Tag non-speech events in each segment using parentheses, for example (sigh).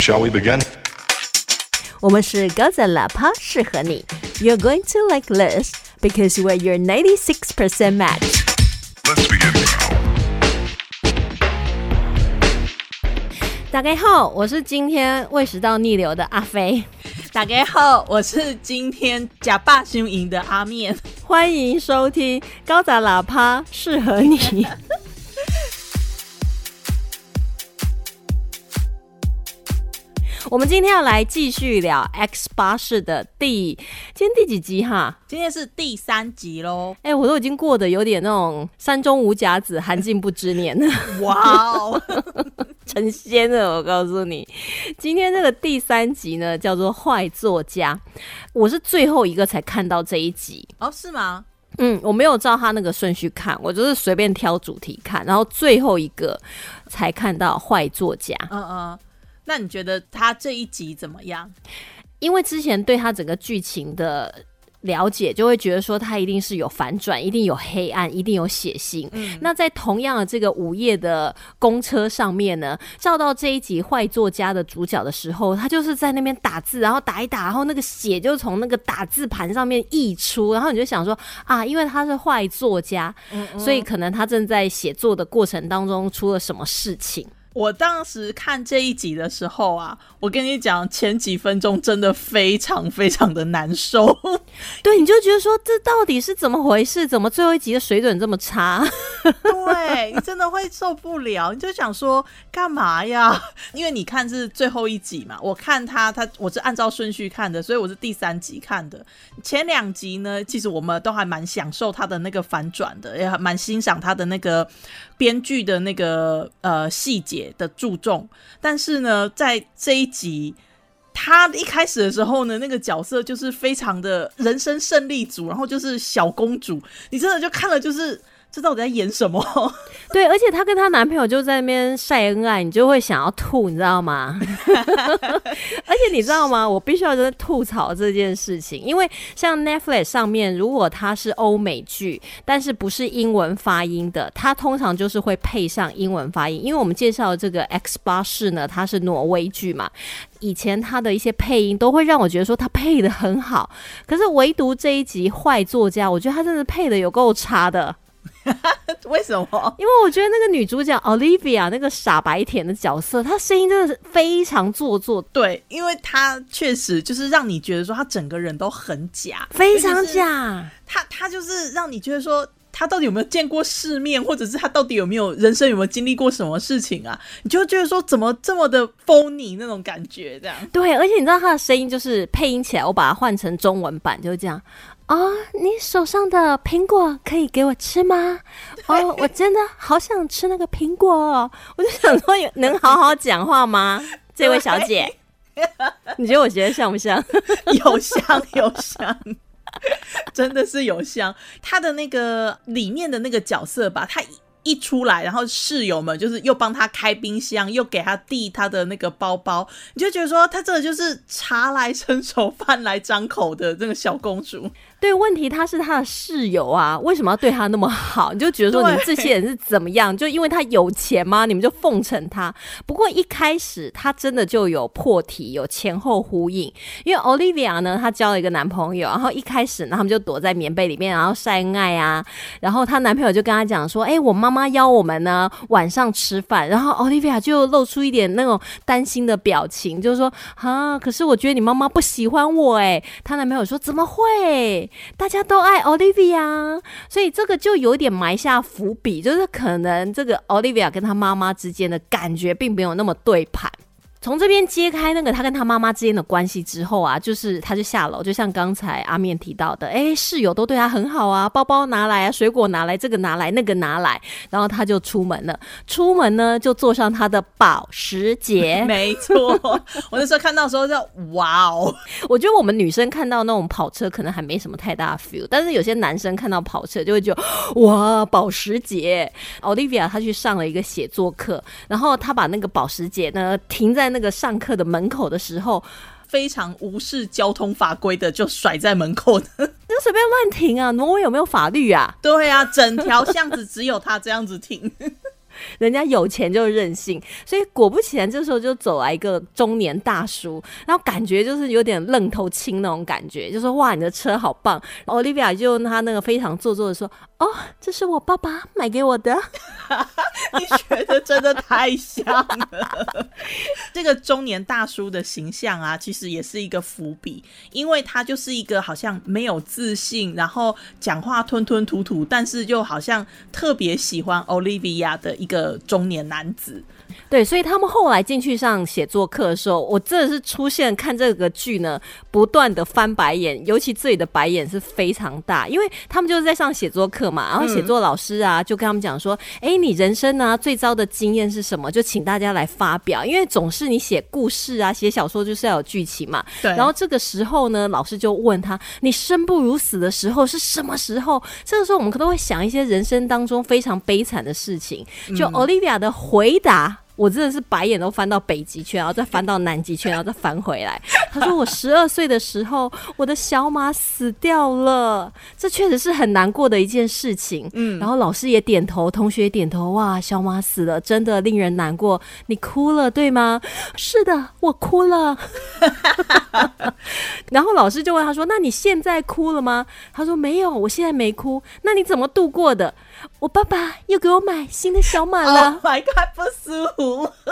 Shall we begin? 我们是高赞喇叭，适合你。You're going to like this because we're your 96% match. Let's begin now. 大家好，我是今天胃食道逆流的阿飞，大家好，我是今天假霸雄赢的阿面。欢迎收听高赞喇叭，适合你。 我们今天要来继续聊 X 巴士的第，今天第几集哈？今天是第三集喽！哎、我都已经过得有点那种山中无甲子，寒尽不知年了，哇哦，(laughs) 成仙了。我告诉你，今天这个第三集呢，叫做坏作家。我是最后一个才看到这一集，哦是吗？嗯，我没有照他那个顺序看，我就是随便挑主题看，然后最后一个才看到坏作家。嗯嗯，那你觉得他这一集怎么样？因为之前对他整个剧情的了解，就会觉得说他一定是有反转，一定有黑暗，一定有血腥。那在同样的这个午夜的公车上面呢，照到这一集坏作家的主角的时候，他就是在那边打字，然后打一打，然后那个血就从那个打字盘上面溢出，然后你就想说啊，因为他是坏作家，所以可能他正在写作的过程当中出了什么事情。我当时看这一集的时候啊，我跟你讲，前几分钟真的非常非常的难受。(laughs) 对，你就觉得说这到底是怎么回事？怎么最后一集的水准这么差？对你真的会受不了，你就想说干嘛呀？(laughs) 因为你看是最后一集嘛，我看他他我是按照顺序看的，所以我是第三集看的。前两集呢，其实我们都还蛮享受他的那个反转的，也还蛮欣赏他的那个编剧的那个呃细节的注重。但是呢，在这一集。他一开始的时候呢，那个角色就是非常的人生胜利组，然后就是小公主，你真的就看了就是这到底在演什么？(laughs) 对，而且她跟她男朋友就在那边晒恩爱，你就会想要吐，你知道吗？(laughs) 而且你知道吗？我必须要真的吐槽这件事情，因为像 Netflix 上面，如果它是欧美剧，但是不是英文发音的，它通常就是会配上英文发音。因为我们介绍的这个 X 巴士呢，它是挪威剧嘛，以前它的一些配音都会让我觉得说它配的很好，可是唯独这一集坏作家，我觉得他真的配的有够差的。(laughs) 为什么？因为我觉得那个女主角 Olivia 那个傻白甜的角色，她声音真的是非常做作，对，因为她确实就是让你觉得说她整个人都很假，非常假。她她就是让你觉得说。他到底有没有见过世面，或者是他到底有没有人生有没有经历过什么事情啊？你就觉得说怎么这么的 phony 那种感觉，这样对，而且你知道她的声音就是配音起来，我把它换成中文版就是这样。哦，你手上的苹果可以给我吃吗？(laughs) 哦，我真的好想吃那个苹果哦，我就想说，能好好讲话吗？(laughs) 这位小姐，你觉得我觉得像不像？有 (laughs) 像有像。真的是有像他的那个里面的那个角色吧，他一出来，然后室友们就是又帮他开冰箱，又给他递他的那个包包，你就觉得说他这个就是茶来伸手，饭来张口的这个小公主。对，问题他是他的室友啊，为什么要对他那么好？你就觉得说你们这些人是怎么样？就因为他有钱吗？你们就奉承他？不过一开始他真的就有破题，有前后呼应。因为 Olivia 呢，她交了一个男朋友，然后一开始呢，他们就躲在棉被里面，然后晒恩爱啊。然后她男朋友就跟她讲说：“哎、我妈妈邀我们呢晚上吃饭。”然后 Olivia 就露出一点那种担心的表情，就是说：“啊，可是我觉得你妈妈不喜欢我。”哎，她男朋友说：“怎么会？”大家都爱 Olivia，所以这个就有点埋下伏笔，就是可能这个 Olivia 跟她妈妈之间的感觉并没有那么对盘。从这边揭开那个他跟他妈妈之间的关系之后啊，就是他就下楼，就像刚才阿面提到的，哎，室友都对他很好啊，包包拿来啊，水果拿来，这个拿来，那个拿来，然后他就出门了。出门呢，就坐上他的保时捷。没错，我那时候看到的时候就哇哦，我觉得我们女生看到那种跑车可能还没什么太大的 feel，但是有些男生看到跑车就会觉得哇，保时捷。Olivia 她去上了一个写作课，然后她把那个保时捷呢停在那个上课的门口的时候，非常无视交通法规的就甩在门口的。(laughs) 就随便乱停啊！挪威有没有法律啊？对啊，整条巷子只有他这样子停。(laughs) 人家有钱就任性，所以果不其然，这时候就走来一个中年大叔，然后感觉就是有点愣头青那种感觉，就说哇，你的车好棒。Olivia 就用他那个非常做作的说，哦，这是我爸爸买给我的。(laughs) 你觉得真的太像了。这个中年大叔的形象啊，其实也是一个伏笔，因为他就是一个好像没有自信，然后讲话吞吞吐吐，但是就好像特别喜欢 Olivia 的一个中年男子。对，所以他们后来进去上写作课的时候，我真的是出现看这个剧呢，不断的翻白眼，尤其这里的白眼是非常大，因为他们就是在上写作课嘛，然后写作老师啊就跟他们讲说，哎，你人生呢最糟的经验是什么？就请大家来发表，因为总是你写故事啊，写小说就是要有剧情嘛。对。然后这个时候呢，老师就问他，你生不如死的时候是什么时候？这个时候我们可能会想一些人生当中非常悲惨的事情。就 Olivia 的回答。我真的是白眼都翻到北极圈，然后再翻到南极圈，然后再翻回来。他说：“我十二岁的时候，我的小马死掉了，这确实是很难过的一件事情。”嗯，然后老师也点头，同学也点头。哇，小马死了，真的令人难过。你哭了对吗？是的，我哭了。(laughs) (laughs) 然后老师就问他说：“那你现在哭了吗？”他说：“没有，我现在没哭。那你怎么度过的？”我爸爸又给我买新的小马了。My God，不舒服。(laughs)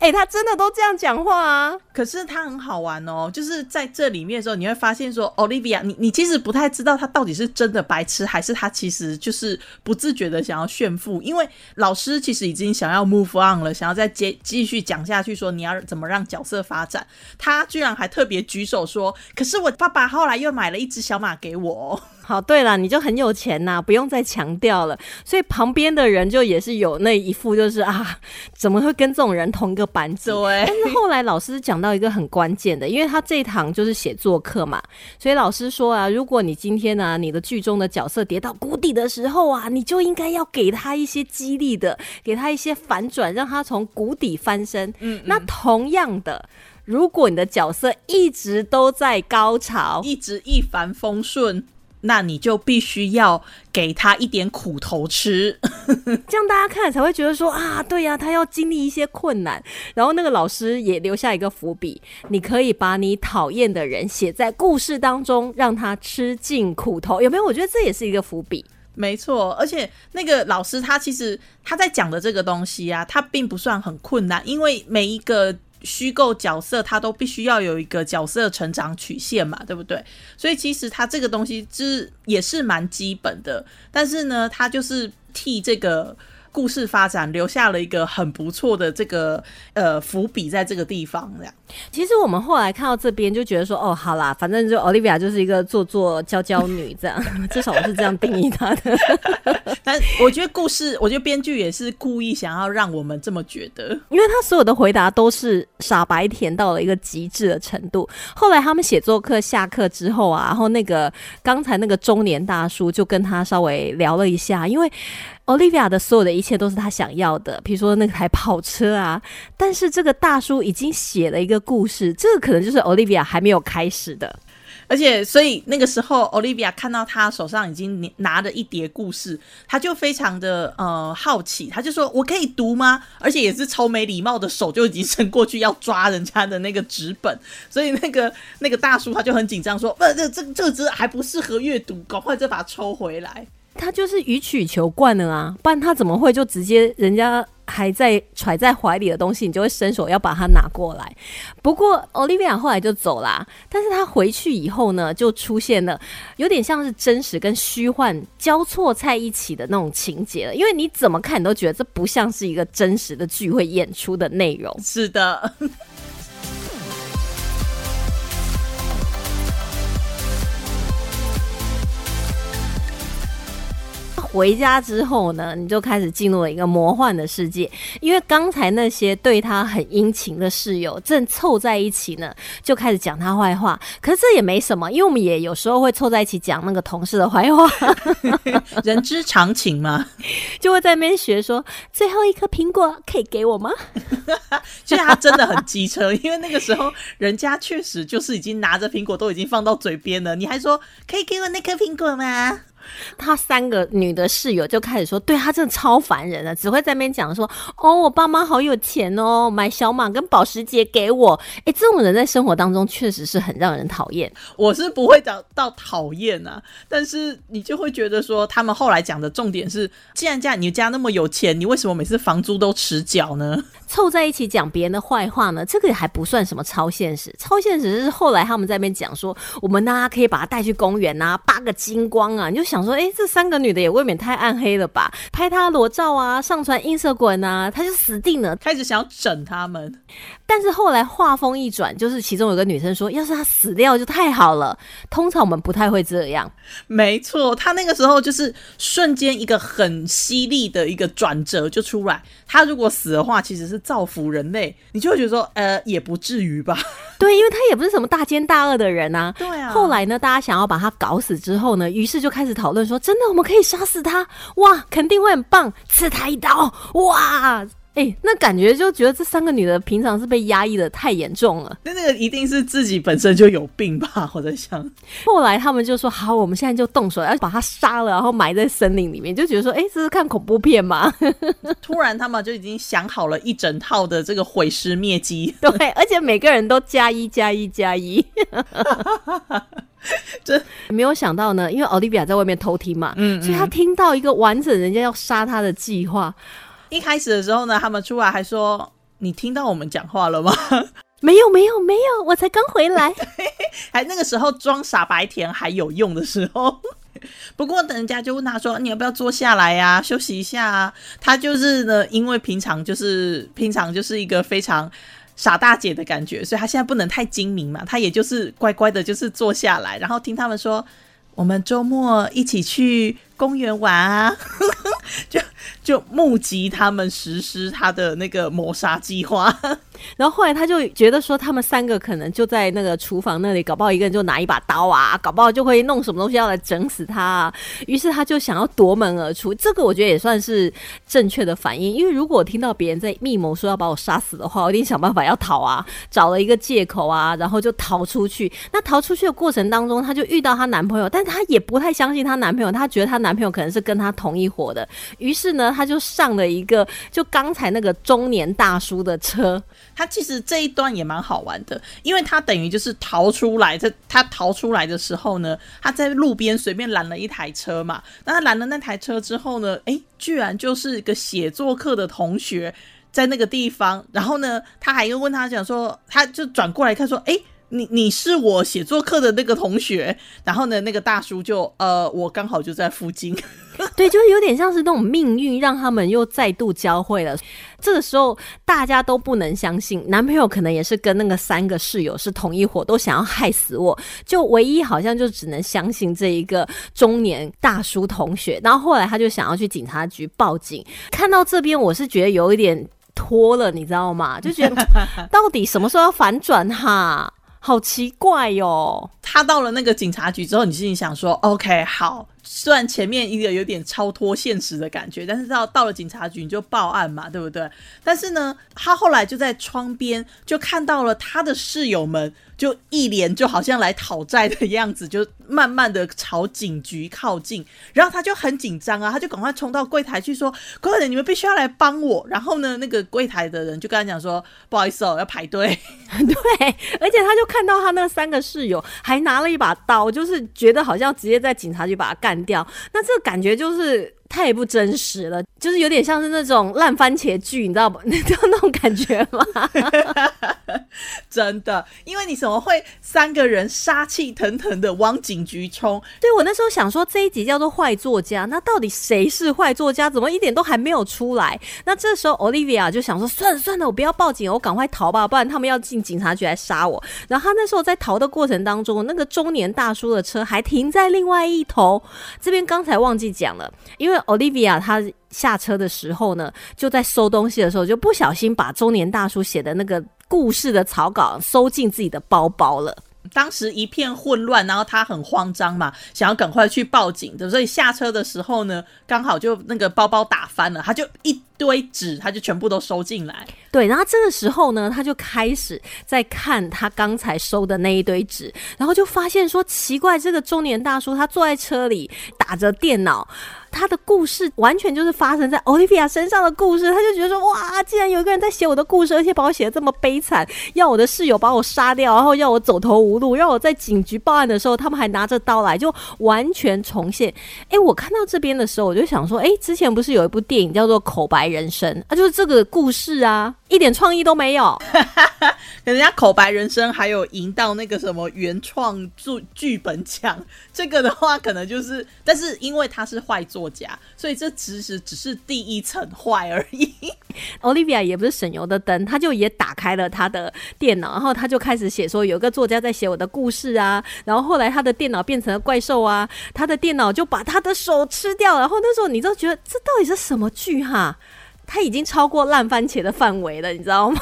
哎，他真的都这样讲话啊！可是他很好玩哦，就是在这里面的时候，你会发现说，Olivia，你你其实不太知道他到底是真的白痴，还是他其实就是不自觉的想要炫富。因为老师其实已经想要 move on 了，想要再接继续讲下去，说你要怎么让角色发展。他居然还特别举手说：“可是我爸爸后来又买了一只小马给我。”好，对了，你就很有钱呐，不用再强调了。所以旁边的人就也是有那一副，就是啊，怎么会跟这种人同一个班级？对。但是后来老师讲到一个很关键的，因为他这一堂就是写作课嘛，所以老师说啊，如果你今天呢，你的剧中的角色跌到谷底的时候啊，你就应该要给他一些激励的，给他一些反转，让他从谷底翻身。嗯。那同样的，如果你的角色一直都在高潮，一直一帆风顺。那你就必须要给他一点苦头吃，(laughs) 这样大家看才会觉得说啊，对呀，他要经历一些困难。然后那个老师也留下一个伏笔，你可以把你讨厌的人写在故事当中，让他吃尽苦头，有没有？我觉得这也是一个伏笔。没错，而且那个老师他其实他在讲的这个东西啊，他并不算很困难，因为每一个。虚构角色，他都必须要有一个角色成长曲线嘛，对不对？所以其实他这个东西是也是蛮基本的，但是呢，他就是替这个。故事发展留下了一个很不错的这个呃伏笔，在这个地方这样。其实我们后来看到这边就觉得说，哦，好啦，反正就 Olivia 就是一个做作娇娇女这样，至少我是这样定义她的。(laughs) 但我觉得故事，我觉得编剧也是故意想要让我们这么觉得，因为他所有的回答都是傻白甜到了一个极致的程度。后来他们写作课下课之后啊，然后那个刚才那个中年大叔就跟他稍微聊了一下，因为。Olivia 的所有的一切都是他想要的，比如说那台跑车啊。但是这个大叔已经写了一个故事，这个可能就是 Olivia 还没有开始的。而且，所以那个时候，Olivia 看到他手上已经拿着一叠故事，他就非常的呃好奇，他就说：“我可以读吗？”而且也是超没礼貌的手就已经伸过去要抓人家的那个纸本。所以那个那个大叔他就很紧张，说：“不，这这这只还不适合阅读，赶快再把它抽回来。”他就是予取求惯了啊，不然他怎么会就直接人家还在揣在怀里的东西，你就会伸手要把它拿过来？不过 Olivia 后来就走啦，但是他回去以后呢，就出现了有点像是真实跟虚幻交错在一起的那种情节了，因为你怎么看你都觉得这不像是一个真实的聚会演出的内容。是的。回家之后呢，你就开始进入了一个魔幻的世界，因为刚才那些对他很殷勤的室友正凑在一起呢，就开始讲他坏话。可是这也没什么，因为我们也有时候会凑在一起讲那个同事的坏话，(laughs) 人之常情嘛，(laughs) 就会在那边学说最后一颗苹果可以给我吗？(laughs) 其实他真的很机车，因为那个时候人家确实就是已经拿着苹果都已经放到嘴边了，你还说可以给我那颗苹果吗？他三个女的室友就开始说，对他真的超烦人的，只会在那边讲说，哦，我爸妈好有钱哦，买小马跟保时捷给我。哎，这种人在生活当中确实是很让人讨厌。我是不会讲到讨厌啊，但是你就会觉得说，他们后来讲的重点是，既然家你家那么有钱，你为什么每次房租都迟缴呢？凑在一起讲别人的坏话呢？这个还不算什么超现实，超现实是后来他们在那边讲说，我们呢可以把他带去公园啊，扒个精光啊，你就想说，哎，这三个女的也未免太暗黑了吧？拍她裸照啊，上传映射滚啊，她就死定了，开始想要整他们。但是后来话锋一转，就是其中有个女生说，要是她死掉就太好了。通常我们不太会这样。没错，她那个时候就是瞬间一个很犀利的一个转折就出来。她如果死的话，其实是造福人类，你就会觉得说，呃，也不至于吧？(laughs) 对，因为她也不是什么大奸大恶的人啊。对啊。后来呢，大家想要把她搞死之后呢，于是就开始讨论说，真的我们可以杀死他？哇，肯定会很棒，刺他一刀，哇！哎，那感觉就觉得这三个女的平常是被压抑的太严重了。那那个一定是自己本身就有病吧？我在想。后来他们就说：“好，我们现在就动手，要把他杀了，然后埋在森林里面。”就觉得说：“哎，这是看恐怖片吗？” (laughs) 突然他们就已经想好了一整套的这个毁尸灭迹。对，而且每个人都加一加一加一。(laughs) (laughs) 这没有想到呢，因为奥利比亚在外面偷听嘛，嗯，所以他听到一个完整人家要杀他的计划。一开始的时候呢，他们出来还说：“你听到我们讲话了吗？” (laughs) 没有，没有，没有，我才刚回来。(laughs) 还那个时候装傻白甜还有用的时候。不过等人家就问他说：“你要不要坐下来呀，休息一下啊？”他就是呢，因为平常就是平常就是一个非常傻大姐的感觉，所以他现在不能太精明嘛，他也就是乖乖的，就是坐下来，然后听他们说：“我们周末一起去公园玩啊。” (laughs) 就就目击他们实施他的那个谋杀计划，(laughs) 然后后来他就觉得说，他们三个可能就在那个厨房那里，搞不好一个人就拿一把刀啊，搞不好就会弄什么东西要来整死他。啊。于是他就想要夺门而出，这个我觉得也算是正确的反应，因为如果听到别人在密谋说要把我杀死的话，我一定想办法要逃啊，找了一个借口啊，然后就逃出去。那逃出去的过程当中，他就遇到她男朋友，但她也不太相信她男朋友，她觉得她男朋友可能是跟她同一伙的。于是呢，他就上了一个就刚才那个中年大叔的车。他其实这一段也蛮好玩的，因为他等于就是逃出来。他他逃出来的时候呢，他在路边随便拦了一台车嘛。那他拦了那台车之后呢，哎，居然就是一个写作课的同学在那个地方。然后呢，他还又问他讲说，他就转过来看说，哎。你你是我写作课的那个同学，然后呢，那个大叔就呃，我刚好就在附近，(laughs) 对，就是有点像是那种命运让他们又再度交汇了。这个时候大家都不能相信，男朋友可能也是跟那个三个室友是同一伙，都想要害死我，就唯一好像就只能相信这一个中年大叔同学。然后后来他就想要去警察局报警，看到这边我是觉得有一点拖了，你知道吗？就觉得 (laughs) 到底什么时候要反转哈？好奇怪哟！他到了那个警察局之后，你心里想说：“OK，好。”虽然前面一个有点超脱现实的感觉，但是到到了警察局你就报案嘛，对不对？但是呢，他后来就在窗边就看到了他的室友们。就一脸就好像来讨债的样子，就慢慢的朝警局靠近，然后他就很紧张啊，他就赶快冲到柜台去说：“柜台，你们必须要来帮我。”然后呢，那个柜台的人就跟他讲说：“不好意思哦，要排队。”对，而且他就看到他那三个室友还拿了一把刀，就是觉得好像直接在警察局把他干掉。那这个感觉就是。太不真实了，就是有点像是那种烂番茄剧，你知道不？你知道那种感觉吗？(laughs) (laughs) 真的，因为你怎么会三个人杀气腾腾的往警局冲？对我那时候想说这一集叫做坏作家，那到底谁是坏作家？怎么一点都还没有出来？那这时候 Olivia 就想说，算了算了，我不要报警，我赶快逃吧，不然他们要进警察局来杀我。然后他那时候在逃的过程当中，那个中年大叔的车还停在另外一头。这边刚才忘记讲了，因为。Olivia，他下车的时候呢，就在收东西的时候，就不小心把中年大叔写的那个故事的草稿收进自己的包包了。当时一片混乱，然后他很慌张嘛，想要赶快去报警的，所以下车的时候呢，刚好就那个包包打翻了，他就一堆纸，他就全部都收进来。对，然后这个时候呢，他就开始在看他刚才收的那一堆纸，然后就发现说奇怪，这个中年大叔他坐在车里打着电脑。他的故事完全就是发生在 Olivia 身上的故事，他就觉得说哇，既然有一个人在写我的故事，而且把我写的这么悲惨，要我的室友把我杀掉，然后要我走投无路，让我在警局报案的时候，他们还拿着刀来，就完全重现。哎，我看到这边的时候，我就想说，哎，之前不是有一部电影叫做《口白人生》啊，就是这个故事啊，一点创意都没有。(laughs) 人家《口白人生》还有赢到那个什么原创剧剧本奖，(laughs) 这个的话可能就是，但是因为他是坏作。家，所以这其实只是第一层坏而已。(laughs) Olivia 也不是省油的灯，他就也打开了他的电脑，然后他就开始写说，有个作家在写我的故事啊。然后后来他的电脑变成了怪兽啊，他的电脑就把他的手吃掉。然后那时候你就觉得这到底是什么剧哈？他已经超过烂番茄的范围了，你知道吗？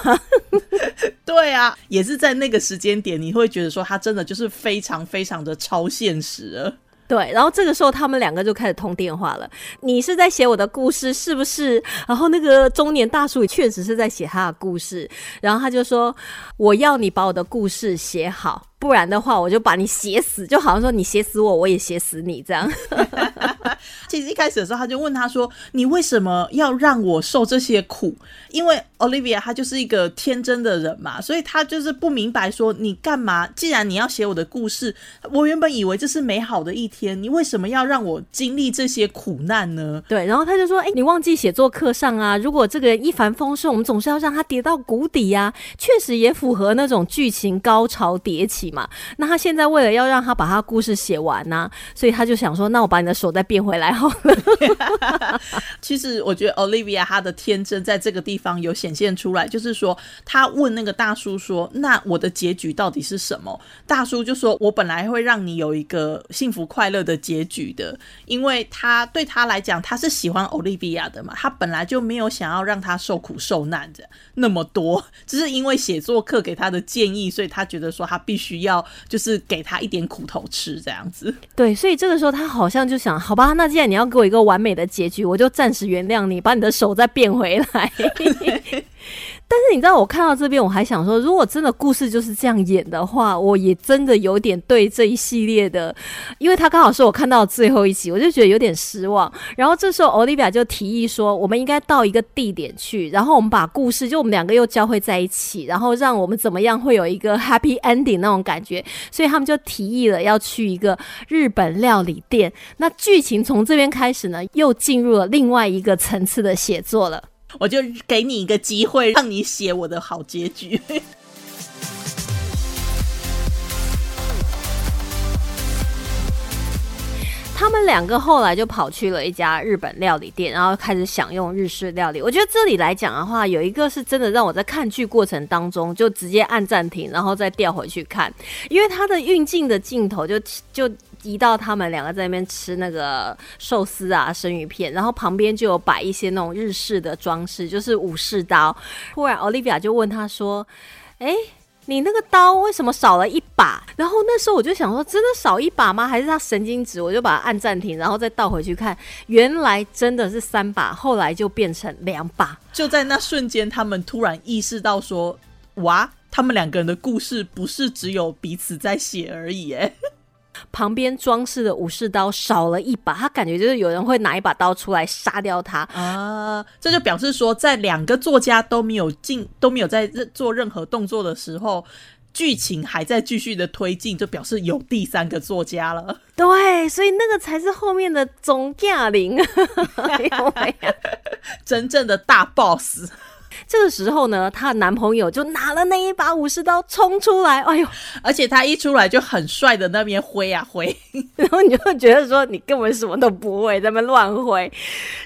(laughs) 对啊，也是在那个时间点，你会觉得说他真的就是非常非常的超现实了。对，然后这个时候他们两个就开始通电话了。你是在写我的故事是不是？然后那个中年大叔也确实是在写他的故事。然后他就说：“我要你把我的故事写好，不然的话我就把你写死。”就好像说你写死我，我也写死你这样。(laughs) (laughs) 其实一开始的时候，他就问他说：“你为什么要让我受这些苦？”因为 Olivia 她就是一个天真的人嘛，所以她就是不明白说你干嘛？既然你要写我的故事，我原本以为这是美好的一天，你为什么要让我经历这些苦难呢？对，然后他就说：“哎，你忘记写作课上啊？如果这个人一帆风顺，我们总是要让他跌到谷底呀。确实也符合那种剧情高潮迭起嘛。那他现在为了要让他把他故事写完呢，所以他就想说：那我把你的手再变回来好了。(laughs) 其实我觉得 Olivia 她的天真在这个地。方有显现出来，就是说，他问那个大叔说：“那我的结局到底是什么？”大叔就说：“我本来会让你有一个幸福快乐的结局的，因为他对他来讲，他是喜欢 Olivia 的嘛，他本来就没有想要让他受苦受难的那么多，只是因为写作课给他的建议，所以他觉得说他必须要就是给他一点苦头吃这样子。对，所以这个时候他好像就想：好吧，那既然你要给我一个完美的结局，我就暂时原谅你，把你的手再变回来。(laughs) 但是你知道，我看到这边，我还想说，如果真的故事就是这样演的话，我也真的有点对这一系列的，因为他刚好是我看到最后一集，我就觉得有点失望。然后这时候，Olivia 就提议说，我们应该到一个地点去，然后我们把故事，就我们两个又交汇在一起，然后让我们怎么样会有一个 happy ending 那种感觉。所以他们就提议了要去一个日本料理店。那剧情从这边开始呢，又进入了另外一个层次的写作了。我就给你一个机会，让你写我的好结局。(laughs) 他们两个后来就跑去了一家日本料理店，然后开始享用日式料理。我觉得这里来讲的话，有一个是真的让我在看剧过程当中就直接按暂停，然后再调回去看，因为它的运镜的镜头就就。移到他们两个在那边吃那个寿司啊生鱼片，然后旁边就有摆一些那种日式的装饰，就是武士刀。忽然 Olivia 就问他说：“哎，你那个刀为什么少了一把？”然后那时候我就想说：“真的少一把吗？还是他神经质？”我就把它按暂停，然后再倒回去看，原来真的是三把，后来就变成两把。就在那瞬间，他们突然意识到说：“哇，他们两个人的故事不是只有彼此在写而已。”哎。旁边装饰的武士刀少了一把，他感觉就是有人会拿一把刀出来杀掉他啊！这就表示说，在两个作家都没有进、都没有在做任何动作的时候，剧情还在继续的推进，就表示有第三个作家了。对，所以那个才是后面的总驾临，(laughs) 真正的大 boss。这个时候呢，她的男朋友就拿了那一把武士刀冲出来，哎呦！而且他一出来就很帅的那边挥啊挥，(laughs) 然后你就觉得说你根本什么都不会，在那边乱挥。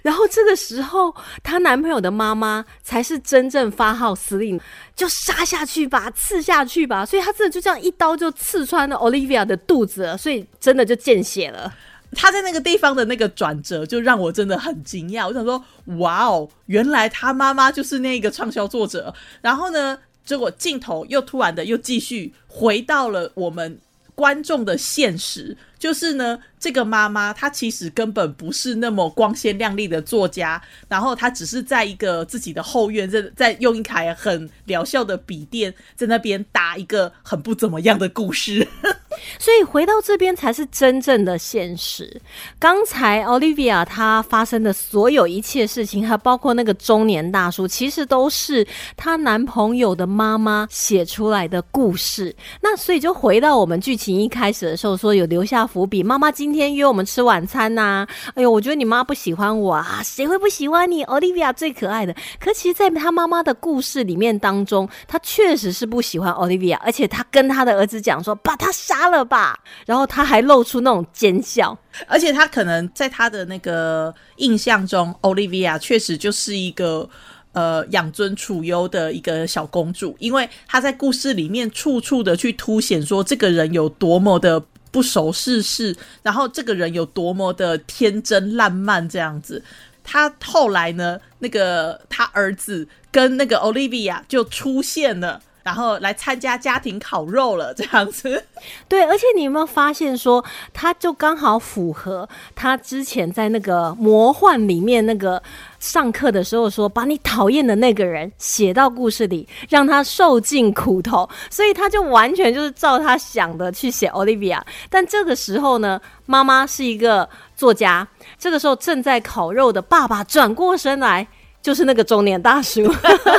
然后这个时候，她男朋友的妈妈才是真正发号司令，就杀下去吧，刺下去吧。所以她真的就这样一刀就刺穿了 Olivia 的肚子了，所以真的就见血了。他在那个地方的那个转折，就让我真的很惊讶。我想说，哇哦，原来他妈妈就是那个畅销作者。然后呢，结果镜头又突然的又继续回到了我们观众的现实，就是呢，这个妈妈她其实根本不是那么光鲜亮丽的作家，然后她只是在一个自己的后院，在在用一台很疗效的笔电，在那边打一个很不怎么样的故事。(laughs) 所以回到这边才是真正的现实。刚才 Olivia 她发生的所有一切事情，还包括那个中年大叔，其实都是她男朋友的妈妈写出来的故事。那所以就回到我们剧情一开始的时候，说有留下伏笔。妈妈今天约我们吃晚餐呐，哎呦，我觉得你妈不喜欢我啊，谁会不喜欢你？Olivia 最可爱的。可其实，在她妈妈的故事里面当中，她确实是不喜欢 Olivia，而且她跟她的儿子讲说，把他杀。了吧，然后他还露出那种奸笑，而且他可能在他的那个印象中，Olivia 确实就是一个呃养尊处优的一个小公主，因为她在故事里面处处的去凸显说这个人有多么的不熟世事，然后这个人有多么的天真烂漫这样子。她后来呢，那个她儿子跟那个 Olivia 就出现了。然后来参加家庭烤肉了，这样子。(laughs) 对，而且你有没有发现说，他就刚好符合他之前在那个魔幻里面那个上课的时候说，把你讨厌的那个人写到故事里，让他受尽苦头。所以他就完全就是照他想的去写 Olivia。但这个时候呢，妈妈是一个作家，这个时候正在烤肉的爸爸转过身来。就是那个中年大叔，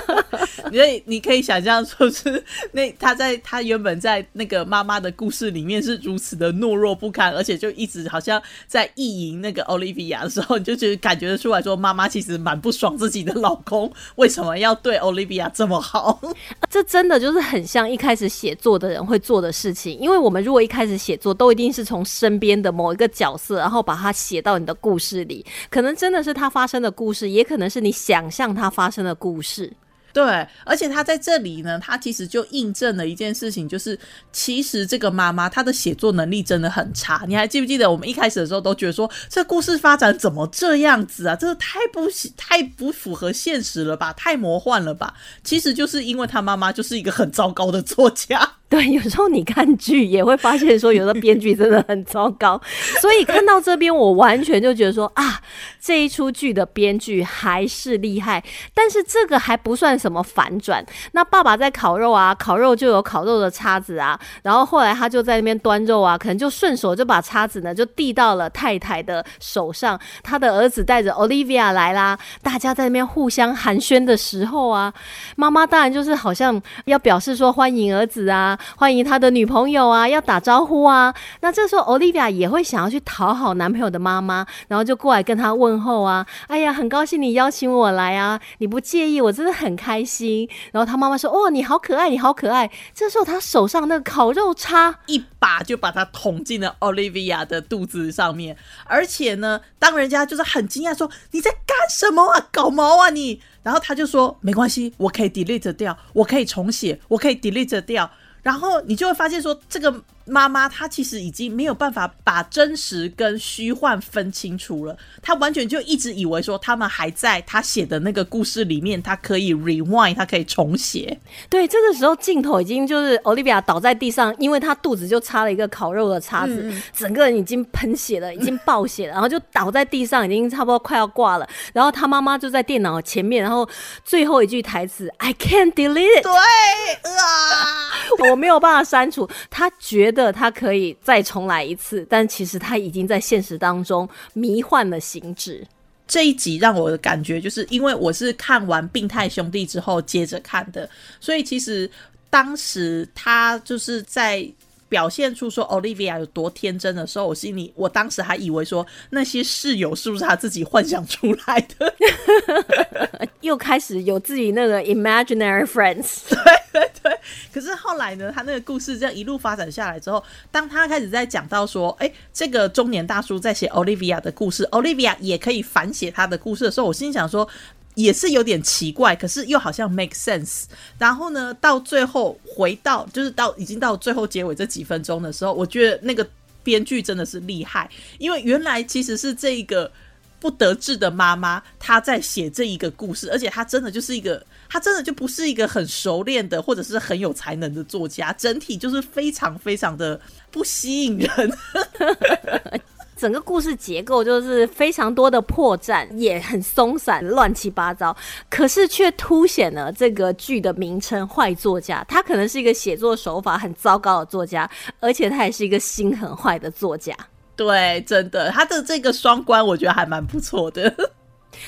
(laughs) 所以你可以想象，说是那他在他原本在那个妈妈的故事里面是如此的懦弱不堪，而且就一直好像在意淫那个 Olivia 的时候，你就觉得感觉得出来说，妈妈其实蛮不爽自己的老公为什么要对 Olivia 这么好。(laughs) 这真的就是很像一开始写作的人会做的事情，因为我们如果一开始写作，都一定是从身边的某一个角色，然后把它写到你的故事里，可能真的是他发生的故事，也可能是你想。想象它发生的故事，对，而且他在这里呢，他其实就印证了一件事情，就是其实这个妈妈她的写作能力真的很差。你还记不记得我们一开始的时候都觉得说，这故事发展怎么这样子啊？这个太不太不符合现实了吧？太魔幻了吧？其实就是因为他妈妈就是一个很糟糕的作家。(laughs) 对，有时候你看剧也会发现说，有的编剧真的很糟糕。所以看到这边，我完全就觉得说啊，这一出剧的编剧还是厉害。但是这个还不算什么反转。那爸爸在烤肉啊，烤肉就有烤肉的叉子啊，然后后来他就在那边端肉啊，可能就顺手就把叉子呢就递到了太太的手上。他的儿子带着 Olivia 来啦，大家在那边互相寒暄的时候啊，妈妈当然就是好像要表示说欢迎儿子啊。欢迎他的女朋友啊，要打招呼啊。那这时候，Olivia 也会想要去讨好男朋友的妈妈，然后就过来跟他问候啊。哎呀，很高兴你邀请我来啊，你不介意，我真的很开开心。然后他妈妈说：“哦，你好可爱，你好可爱。”这时候他手上那个烤肉叉一把就把它捅进了 Olivia 的肚子上面，而且呢，当人家就是很惊讶说：“你在干什么啊？搞毛啊你？”然后他就说：“没关系，我可以 delete 掉，我可以重写，我可以 delete 掉。”然后你就会发现说，这个。妈妈她其实已经没有办法把真实跟虚幻分清楚了，她完全就一直以为说他们还在她写的那个故事里面，她可以 rewind，她可以重写。对，这个时候镜头已经就是 Olivia 倒在地上，因为她肚子就插了一个烤肉的叉子，整个人已经喷血了，已经爆血了，然后就倒在地上，已经差不多快要挂了。然后她妈妈就在电脑前面，然后最后一句台词 I can't delete it，对啊，我没有办法删除。她觉的他可以再重来一次，但其实他已经在现实当中迷幻了行止。这一集让我的感觉就是，因为我是看完《病态兄弟》之后接着看的，所以其实当时他就是在。表现出说 Olivia 有多天真的时候，我心里我当时还以为说那些室友是不是他自己幻想出来的，(laughs) 又开始有自己那个 imaginary friends。(laughs) 对对对。可是后来呢，他那个故事这样一路发展下来之后，当他开始在讲到说，哎，这个中年大叔在写 Olivia 的故事，Olivia 也可以反写他的故事的时候，我心想说。也是有点奇怪，可是又好像 make sense。然后呢，到最后回到就是到已经到最后结尾这几分钟的时候，我觉得那个编剧真的是厉害，因为原来其实是这一个不得志的妈妈她在写这一个故事，而且她真的就是一个。她真的就不是一个很熟练的或者是很有才能的作家，整体就是非常非常的不吸引人。(laughs) 整个故事结构就是非常多的破绽，也很松散、乱七八糟，可是却凸显了这个剧的名称“坏作家”。他可能是一个写作手法很糟糕的作家，而且他也是一个心很坏的作家。对，真的，他的这个双关，我觉得还蛮不错的。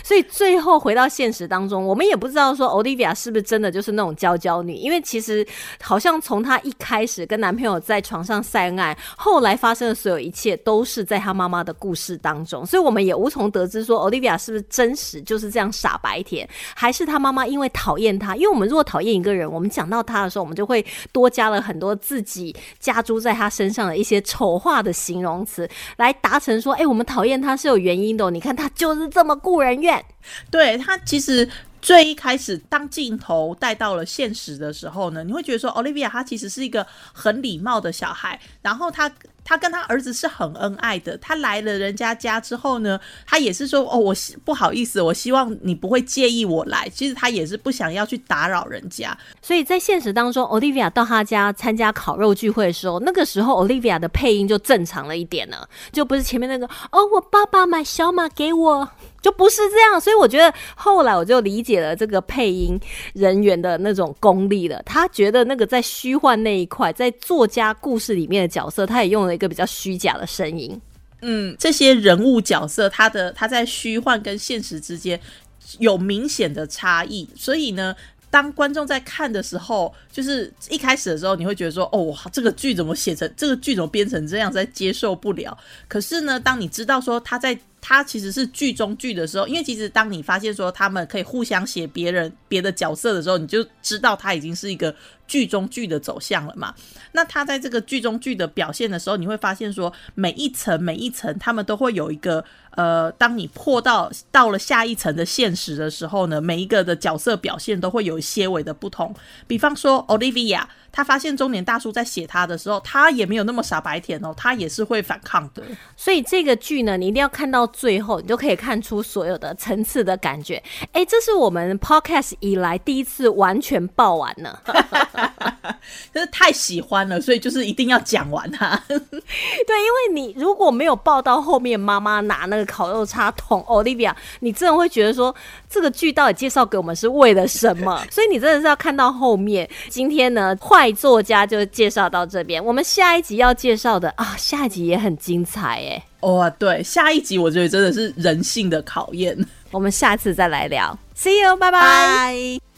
所以最后回到现实当中，我们也不知道说 Olivia 是不是真的就是那种娇娇女，因为其实好像从她一开始跟男朋友在床上晒恩爱，后来发生的所有一切都是在她妈妈的故事当中，所以我们也无从得知说 Olivia 是不是真实？就是这样傻白甜，还是她妈妈因为讨厌她，因为我们如果讨厌一个人，我们讲到他的时候，我们就会多加了很多自己加诸在他身上的一些丑化的形容词，来达成说，哎，我们讨厌他是有原因的，你看他就是这么顾人怨。对他其实最一开始，当镜头带到了现实的时候呢，你会觉得说，Olivia 她其实是一个很礼貌的小孩，然后他他跟他儿子是很恩爱的。他来了人家家之后呢，他也是说，哦，我不好意思，我希望你不会介意我来。其实他也是不想要去打扰人家。所以在现实当中，Olivia 到他家参加烤肉聚会的时候，那个时候 Olivia 的配音就正常了一点了，就不是前面那个，哦，我爸爸买小马给我。就不是这样，所以我觉得后来我就理解了这个配音人员的那种功力了。他觉得那个在虚幻那一块，在作家故事里面的角色，他也用了一个比较虚假的声音。嗯，这些人物角色，他的他在虚幻跟现实之间有明显的差异，所以呢。当观众在看的时候，就是一开始的时候，你会觉得说：“哦，这个剧怎么写成？这个剧怎么编成这样？在接受不了。”可是呢，当你知道说他在他其实是剧中剧的时候，因为其实当你发现说他们可以互相写别人别的角色的时候，你就知道他已经是一个剧中剧的走向了嘛。那他在这个剧中剧的表现的时候，你会发现说每一层每一层，他们都会有一个。呃，当你破到到了下一层的现实的时候呢，每一个的角色表现都会有些微的不同。比方说，Olivia，她发现中年大叔在写她的时候，她也没有那么傻白甜哦，她也是会反抗的。所以这个剧呢，你一定要看到最后，你就可以看出所有的层次的感觉。哎，这是我们 Podcast 以来第一次完全爆完了，(laughs) 就是太喜欢了，所以就是一定要讲完它。(laughs) 对，因为你如果没有报到后面，妈妈拿那个。烤肉叉捅，Olivia，你真的会觉得说这个剧到底介绍给我们是为了什么？(laughs) 所以你真的是要看到后面。今天呢，坏作家就介绍到这边，我们下一集要介绍的啊，下一集也很精彩哎。哦，对，下一集我觉得真的是人性的考验。我们下次再来聊，See you，拜拜。